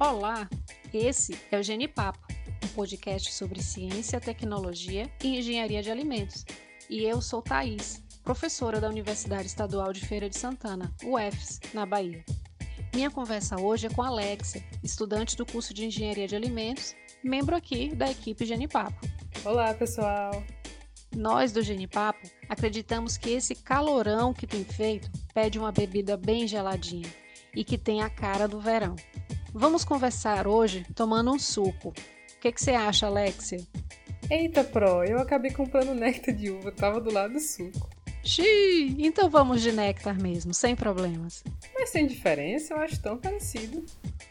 Olá, esse é o Genipapo, um podcast sobre ciência, tecnologia e engenharia de alimentos. E eu sou Thaís, professora da Universidade Estadual de Feira de Santana, UFS, na Bahia. Minha conversa hoje é com Alexia, estudante do curso de Engenharia de Alimentos, membro aqui da equipe Genipapo. Olá, pessoal! Nós do Genipapo acreditamos que esse calorão que tem feito pede uma bebida bem geladinha e que tem a cara do verão. Vamos conversar hoje tomando um suco. O que, que você acha, Alexia? Eita, Pro, eu acabei comprando néctar de uva, tava do lado do suco. Xiii, então vamos de néctar mesmo, sem problemas. Mas sem diferença, eu acho tão parecido.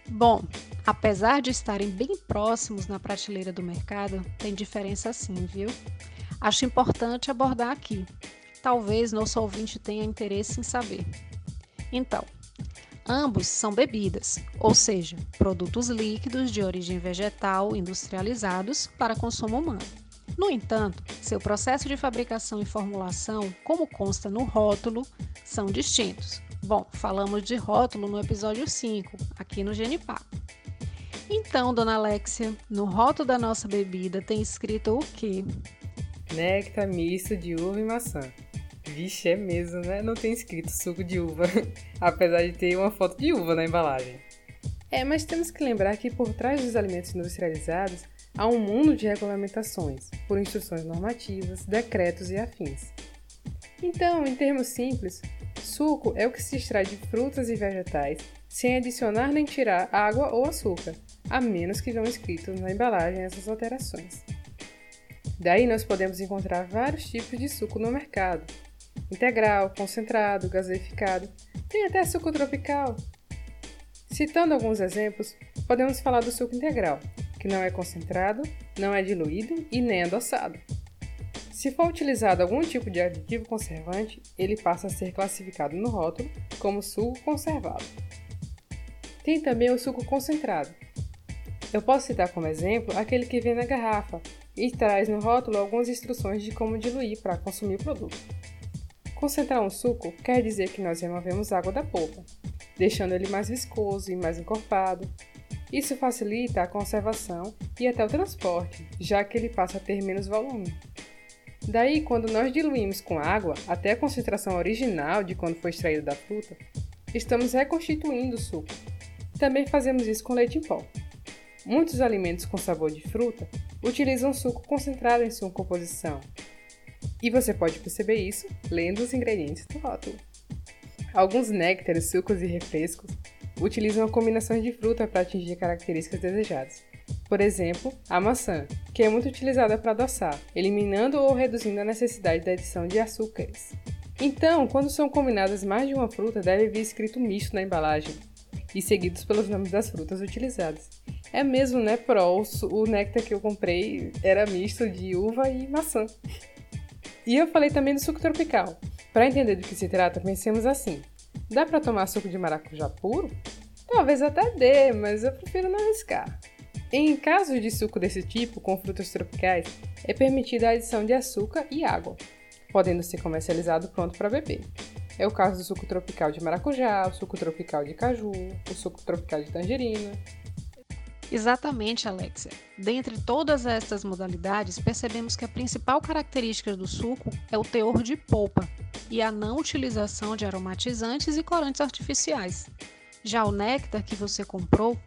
Bom, apesar de estarem bem próximos na prateleira do mercado, tem diferença sim, viu? Acho importante abordar aqui. Talvez nosso ouvinte tenha interesse em saber. Então, Ambos são bebidas, ou seja, produtos líquidos de origem vegetal industrializados para consumo humano. No entanto, seu processo de fabricação e formulação, como consta no rótulo, são distintos. Bom, falamos de rótulo no episódio 5, aqui no Genipá. Então, dona Alexia, no rótulo da nossa bebida tem escrito o quê? Néctar misto de uva e maçã. Vixe, é mesmo, né? Não tem escrito suco de uva, apesar de ter uma foto de uva na embalagem. É, mas temos que lembrar que por trás dos alimentos industrializados há um mundo de regulamentações, por instruções normativas, decretos e afins. Então, em termos simples, suco é o que se extrai de frutas e vegetais sem adicionar nem tirar água ou açúcar, a menos que venham escritos na embalagem essas alterações. Daí nós podemos encontrar vários tipos de suco no mercado, integral, concentrado, gaseificado, tem até suco tropical. Citando alguns exemplos, podemos falar do suco integral, que não é concentrado, não é diluído e nem adoçado. Se for utilizado algum tipo de aditivo conservante, ele passa a ser classificado no rótulo como suco conservado. Tem também o suco concentrado. Eu posso citar como exemplo aquele que vem na garrafa e traz no rótulo algumas instruções de como diluir para consumir o produto. Concentrar um suco quer dizer que nós removemos água da polpa, deixando ele mais viscoso e mais encorpado. Isso facilita a conservação e até o transporte, já que ele passa a ter menos volume. Daí, quando nós diluímos com água até a concentração original de quando foi extraído da fruta, estamos reconstituindo o suco. Também fazemos isso com leite em pó. Muitos alimentos com sabor de fruta utilizam suco concentrado em sua composição, e você pode perceber isso lendo os ingredientes do rótulo. Alguns néctares, sucos e refrescos utilizam a combinação de fruta para atingir características desejadas. Por exemplo, a maçã, que é muito utilizada para adoçar, eliminando ou reduzindo a necessidade da adição de açúcares. Então, quando são combinadas mais de uma fruta, deve vir escrito misto na embalagem e seguidos pelos nomes das frutas utilizadas. É mesmo, né, Pro? O néctar que eu comprei era misto de uva e maçã. E eu falei também do suco tropical. Para entender do que se trata, pensemos assim: dá para tomar suco de maracujá puro? Talvez até dê, mas eu prefiro não arriscar. Em casos de suco desse tipo, com frutas tropicais, é permitida a adição de açúcar e água, podendo ser comercializado pronto para beber. É o caso do suco tropical de maracujá, o suco tropical de caju, o suco tropical de tangerina, Exatamente, Alexia. Dentre todas estas modalidades, percebemos que a principal característica do suco é o teor de polpa e a não utilização de aromatizantes e corantes artificiais. Já o néctar que você comprou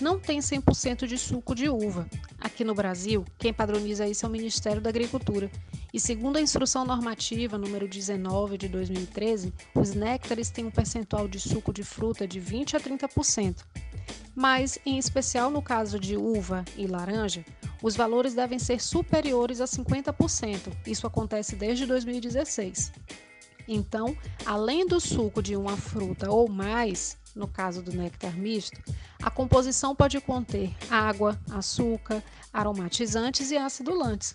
não tem 100% de suco de uva. Aqui no Brasil, quem padroniza isso é o Ministério da Agricultura. E segundo a Instrução Normativa número 19 de 2013, os néctares têm um percentual de suco de fruta de 20 a 30% mas, em especial no caso de uva e laranja, os valores devem ser superiores a 50%. Isso acontece desde 2016. Então, além do suco de uma fruta ou mais, no caso do néctar misto, a composição pode conter água, açúcar, aromatizantes e acidulantes.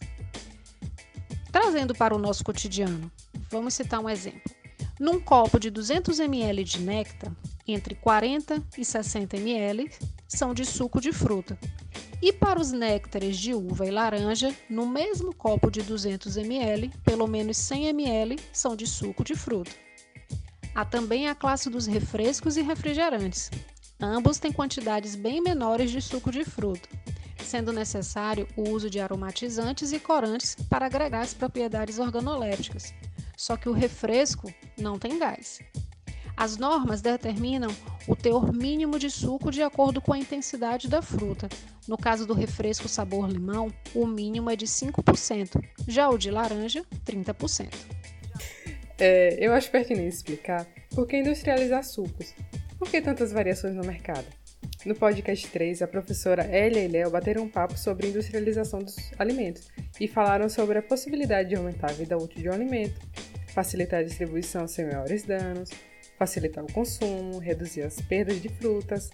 Trazendo para o nosso cotidiano, vamos citar um exemplo. Num copo de 200 ml de néctar, entre 40 e 60 ml são de suco de fruta. E para os néctares de uva e laranja, no mesmo copo de 200 ml, pelo menos 100 ml são de suco de fruta. Há também a classe dos refrescos e refrigerantes. Ambos têm quantidades bem menores de suco de fruta, sendo necessário o uso de aromatizantes e corantes para agregar as propriedades organolépticas. Só que o refresco não tem gás. As normas determinam o teor mínimo de suco de acordo com a intensidade da fruta. No caso do refresco sabor limão, o mínimo é de 5%, já o de laranja, 30%. É, eu acho pertinente explicar por que industrializar sucos. Por que tantas variações no mercado? No podcast 3, a professora Elia e Léo bateram um papo sobre industrialização dos alimentos e falaram sobre a possibilidade de aumentar a vida útil de um alimento, facilitar a distribuição sem maiores danos, facilitar o consumo, reduzir as perdas de frutas.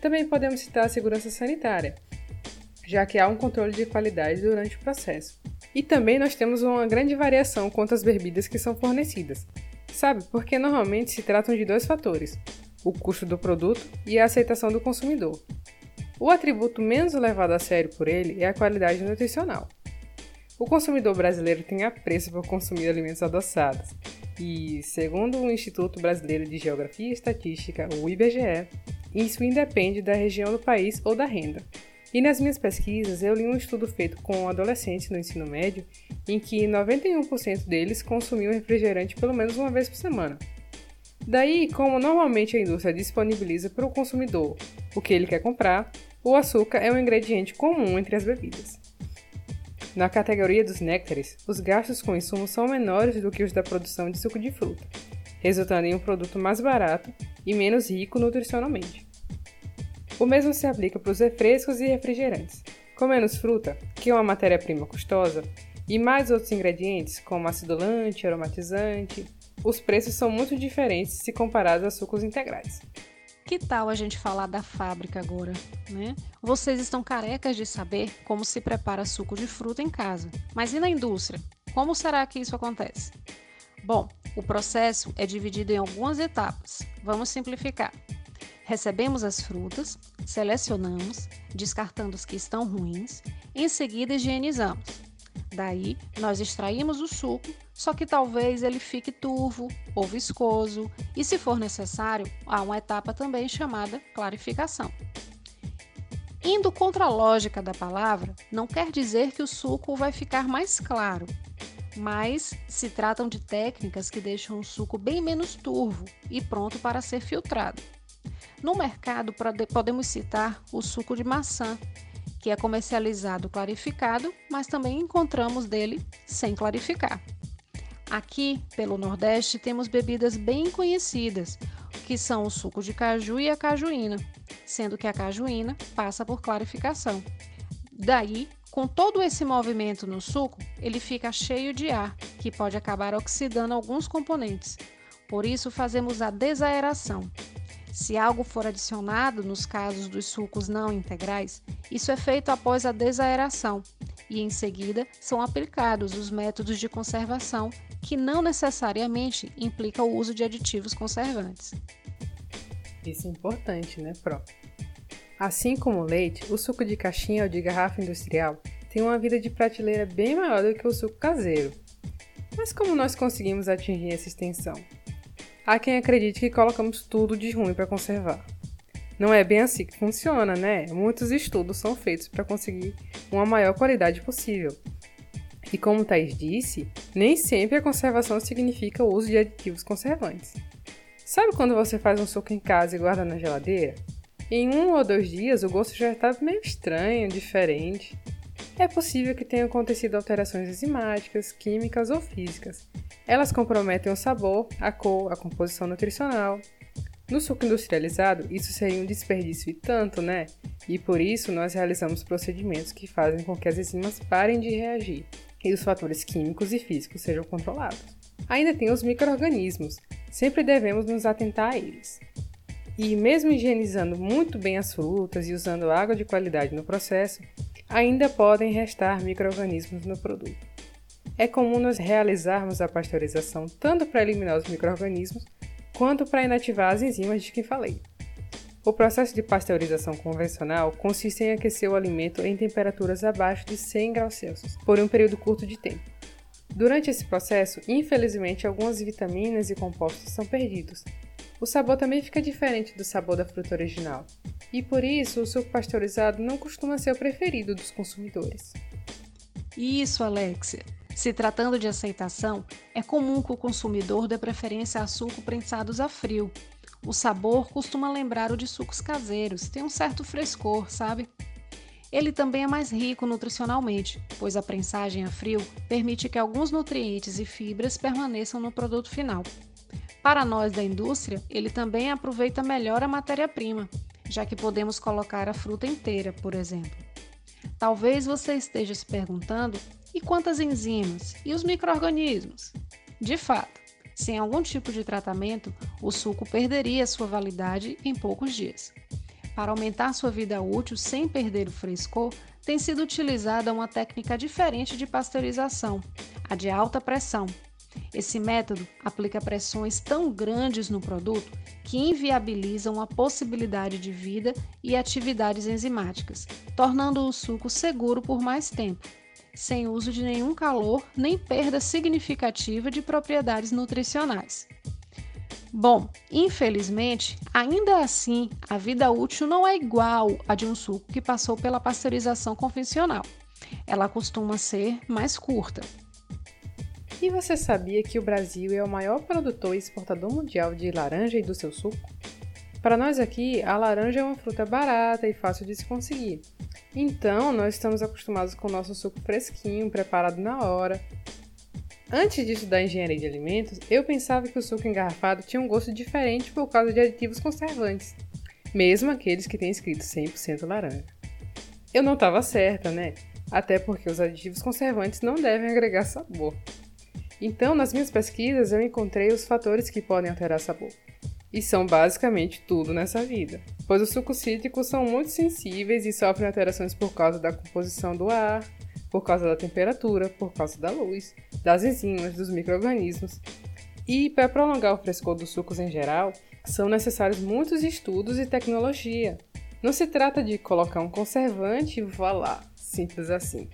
Também podemos citar a segurança sanitária, já que há um controle de qualidade durante o processo. E também nós temos uma grande variação quanto às bebidas que são fornecidas. Sabe? Porque normalmente se tratam de dois fatores: o custo do produto e a aceitação do consumidor. O atributo menos levado a sério por ele é a qualidade nutricional. O consumidor brasileiro tem apreço por consumir alimentos adoçados, e, segundo o Instituto Brasileiro de Geografia e Estatística, o IBGE, isso independe da região do país ou da renda. E nas minhas pesquisas, eu li um estudo feito com adolescentes no ensino médio, em que 91% deles consumiam refrigerante pelo menos uma vez por semana. Daí, como normalmente a indústria disponibiliza para o consumidor o que ele quer comprar, o açúcar é um ingrediente comum entre as bebidas. Na categoria dos néctares, os gastos com insumos são menores do que os da produção de suco de fruta, resultando em um produto mais barato e menos rico nutricionalmente. O mesmo se aplica para os refrescos e refrigerantes. Com menos fruta, que é uma matéria-prima custosa, e mais outros ingredientes, como acidulante, aromatizante, os preços são muito diferentes se comparados a sucos integrais. Que tal a gente falar da fábrica agora, né? Vocês estão carecas de saber como se prepara suco de fruta em casa. Mas e na indústria? Como será que isso acontece? Bom, o processo é dividido em algumas etapas. Vamos simplificar. Recebemos as frutas, selecionamos, descartando os que estão ruins, em seguida higienizamos. Daí, nós extraímos o suco, só que talvez ele fique turvo ou viscoso, e se for necessário, há uma etapa também chamada clarificação. Indo contra a lógica da palavra, não quer dizer que o suco vai ficar mais claro, mas se tratam de técnicas que deixam o suco bem menos turvo e pronto para ser filtrado. No mercado, podemos citar o suco de maçã, que é comercializado clarificado, mas também encontramos dele sem clarificar. Aqui, pelo Nordeste, temos bebidas bem conhecidas, que são o suco de caju e a cajuína, sendo que a cajuína passa por clarificação. Daí, com todo esse movimento no suco, ele fica cheio de ar, que pode acabar oxidando alguns componentes. Por isso, fazemos a desaeração, se algo for adicionado nos casos dos sucos não integrais, isso é feito após a desaeração e em seguida são aplicados os métodos de conservação que não necessariamente implicam o uso de aditivos conservantes. Isso é importante, né, Pro? Assim como o leite, o suco de caixinha ou de garrafa industrial tem uma vida de prateleira bem maior do que o suco caseiro. Mas como nós conseguimos atingir essa extensão? Há quem acredite que colocamos tudo de ruim para conservar. Não é bem assim que funciona, né? Muitos estudos são feitos para conseguir uma maior qualidade possível. E como Thais disse, nem sempre a conservação significa o uso de aditivos conservantes. Sabe quando você faz um suco em casa e guarda na geladeira? Em um ou dois dias o gosto já está meio estranho, diferente. É possível que tenham acontecido alterações enzimáticas, químicas ou físicas, elas comprometem o sabor, a cor, a composição nutricional. No suco industrializado, isso seria um desperdício e tanto, né? E por isso nós realizamos procedimentos que fazem com que as enzimas parem de reagir e os fatores químicos e físicos sejam controlados. Ainda tem os micro-organismos, sempre devemos nos atentar a eles. E mesmo higienizando muito bem as frutas e usando água de qualidade no processo, ainda podem restar micro-organismos no produto. É comum nós realizarmos a pasteurização tanto para eliminar os microrganismos quanto para inativar as enzimas de que falei. O processo de pasteurização convencional consiste em aquecer o alimento em temperaturas abaixo de 100 graus Celsius por um período curto de tempo. Durante esse processo, infelizmente, algumas vitaminas e compostos são perdidos, o sabor também fica diferente do sabor da fruta original. E por isso, o suco pasteurizado não costuma ser o preferido dos consumidores. Isso, Alexia. Se tratando de aceitação, é comum que o consumidor dê preferência a suco prensados a frio. O sabor costuma lembrar o de sucos caseiros, tem um certo frescor, sabe? Ele também é mais rico nutricionalmente, pois a prensagem a frio permite que alguns nutrientes e fibras permaneçam no produto final. Para nós da indústria, ele também aproveita melhor a matéria-prima, já que podemos colocar a fruta inteira, por exemplo. Talvez você esteja se perguntando: e quantas enzimas? E os micro-organismos? De fato, sem algum tipo de tratamento, o suco perderia sua validade em poucos dias. Para aumentar sua vida útil sem perder o frescor, tem sido utilizada uma técnica diferente de pasteurização, a de alta pressão. Esse método aplica pressões tão grandes no produto que inviabilizam a possibilidade de vida e atividades enzimáticas, tornando o suco seguro por mais tempo, sem uso de nenhum calor nem perda significativa de propriedades nutricionais. Bom, infelizmente, ainda assim, a vida útil não é igual à de um suco que passou pela pasteurização convencional. Ela costuma ser mais curta. E você sabia que o Brasil é o maior produtor e exportador mundial de laranja e do seu suco? Para nós aqui, a laranja é uma fruta barata e fácil de se conseguir. Então, nós estamos acostumados com o nosso suco fresquinho, preparado na hora, Antes de estudar engenharia de alimentos, eu pensava que o suco engarrafado tinha um gosto diferente por causa de aditivos conservantes, mesmo aqueles que têm escrito 100% laranja. Eu não estava certa, né? Até porque os aditivos conservantes não devem agregar sabor. Então, nas minhas pesquisas, eu encontrei os fatores que podem alterar sabor. E são basicamente tudo nessa vida, pois os sucos cítricos são muito sensíveis e sofrem alterações por causa da composição do ar, por causa da temperatura, por causa da luz, das enzimas, dos micro-organismos. E para prolongar o frescor dos sucos em geral, são necessários muitos estudos e tecnologia. Não se trata de colocar um conservante e vá lá, simples assim.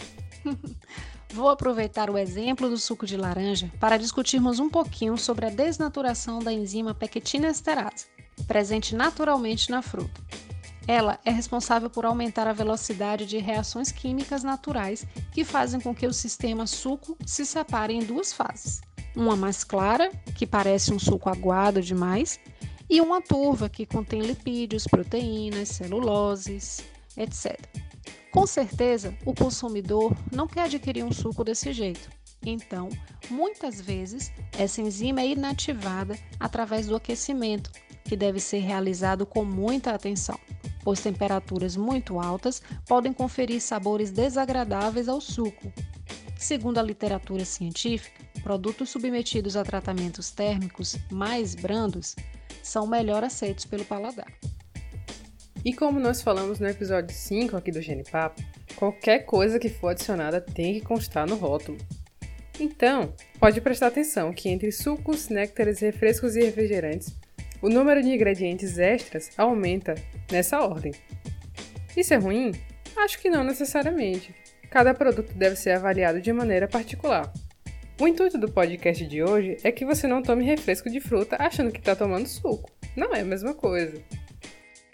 Vou aproveitar o exemplo do suco de laranja para discutirmos um pouquinho sobre a desnaturação da enzima pectina esterase, presente naturalmente na fruta. Ela é responsável por aumentar a velocidade de reações químicas naturais que fazem com que o sistema suco se separe em duas fases. Uma mais clara, que parece um suco aguado demais, e uma turva, que contém lipídios, proteínas, celuloses, etc. Com certeza, o consumidor não quer adquirir um suco desse jeito. Então, muitas vezes, essa enzima é inativada através do aquecimento, que deve ser realizado com muita atenção pois temperaturas muito altas podem conferir sabores desagradáveis ao suco. Segundo a literatura científica, produtos submetidos a tratamentos térmicos mais brandos são melhor aceitos pelo paladar. E como nós falamos no episódio 5 aqui do Genipapo, qualquer coisa que for adicionada tem que constar no rótulo. Então, pode prestar atenção que entre sucos, néctares, refrescos e refrigerantes, o número de ingredientes extras aumenta nessa ordem. Isso é ruim? Acho que não necessariamente. Cada produto deve ser avaliado de maneira particular. O intuito do podcast de hoje é que você não tome refresco de fruta achando que está tomando suco. Não é a mesma coisa.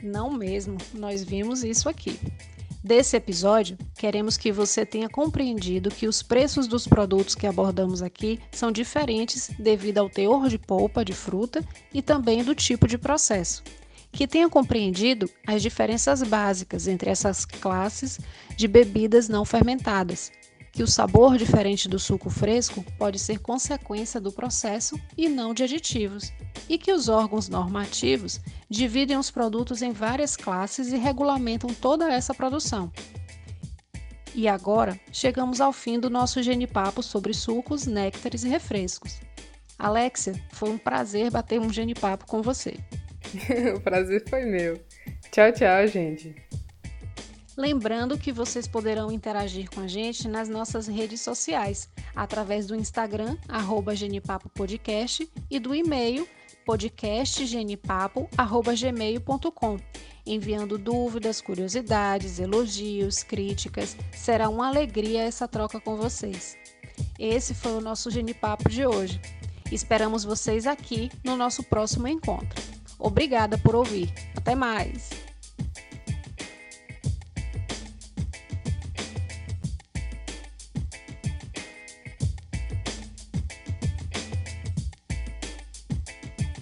Não mesmo, nós vimos isso aqui. Desse episódio, queremos que você tenha compreendido que os preços dos produtos que abordamos aqui são diferentes devido ao teor de polpa de fruta e também do tipo de processo. Que tenha compreendido as diferenças básicas entre essas classes de bebidas não fermentadas, que o sabor diferente do suco fresco pode ser consequência do processo e não de aditivos, e que os órgãos normativos dividem os produtos em várias classes e regulamentam toda essa produção. E agora chegamos ao fim do nosso genipapo sobre sucos, néctares e refrescos. Alexia, foi um prazer bater um genipapo com você. o prazer foi meu. Tchau, tchau, gente. Lembrando que vocês poderão interagir com a gente nas nossas redes sociais, através do Instagram, arroba e do e-mail podcastgenipapo.gmail.com, enviando dúvidas, curiosidades, elogios, críticas. Será uma alegria essa troca com vocês. Esse foi o nosso Genipapo de hoje. Esperamos vocês aqui no nosso próximo encontro. Obrigada por ouvir. Até mais!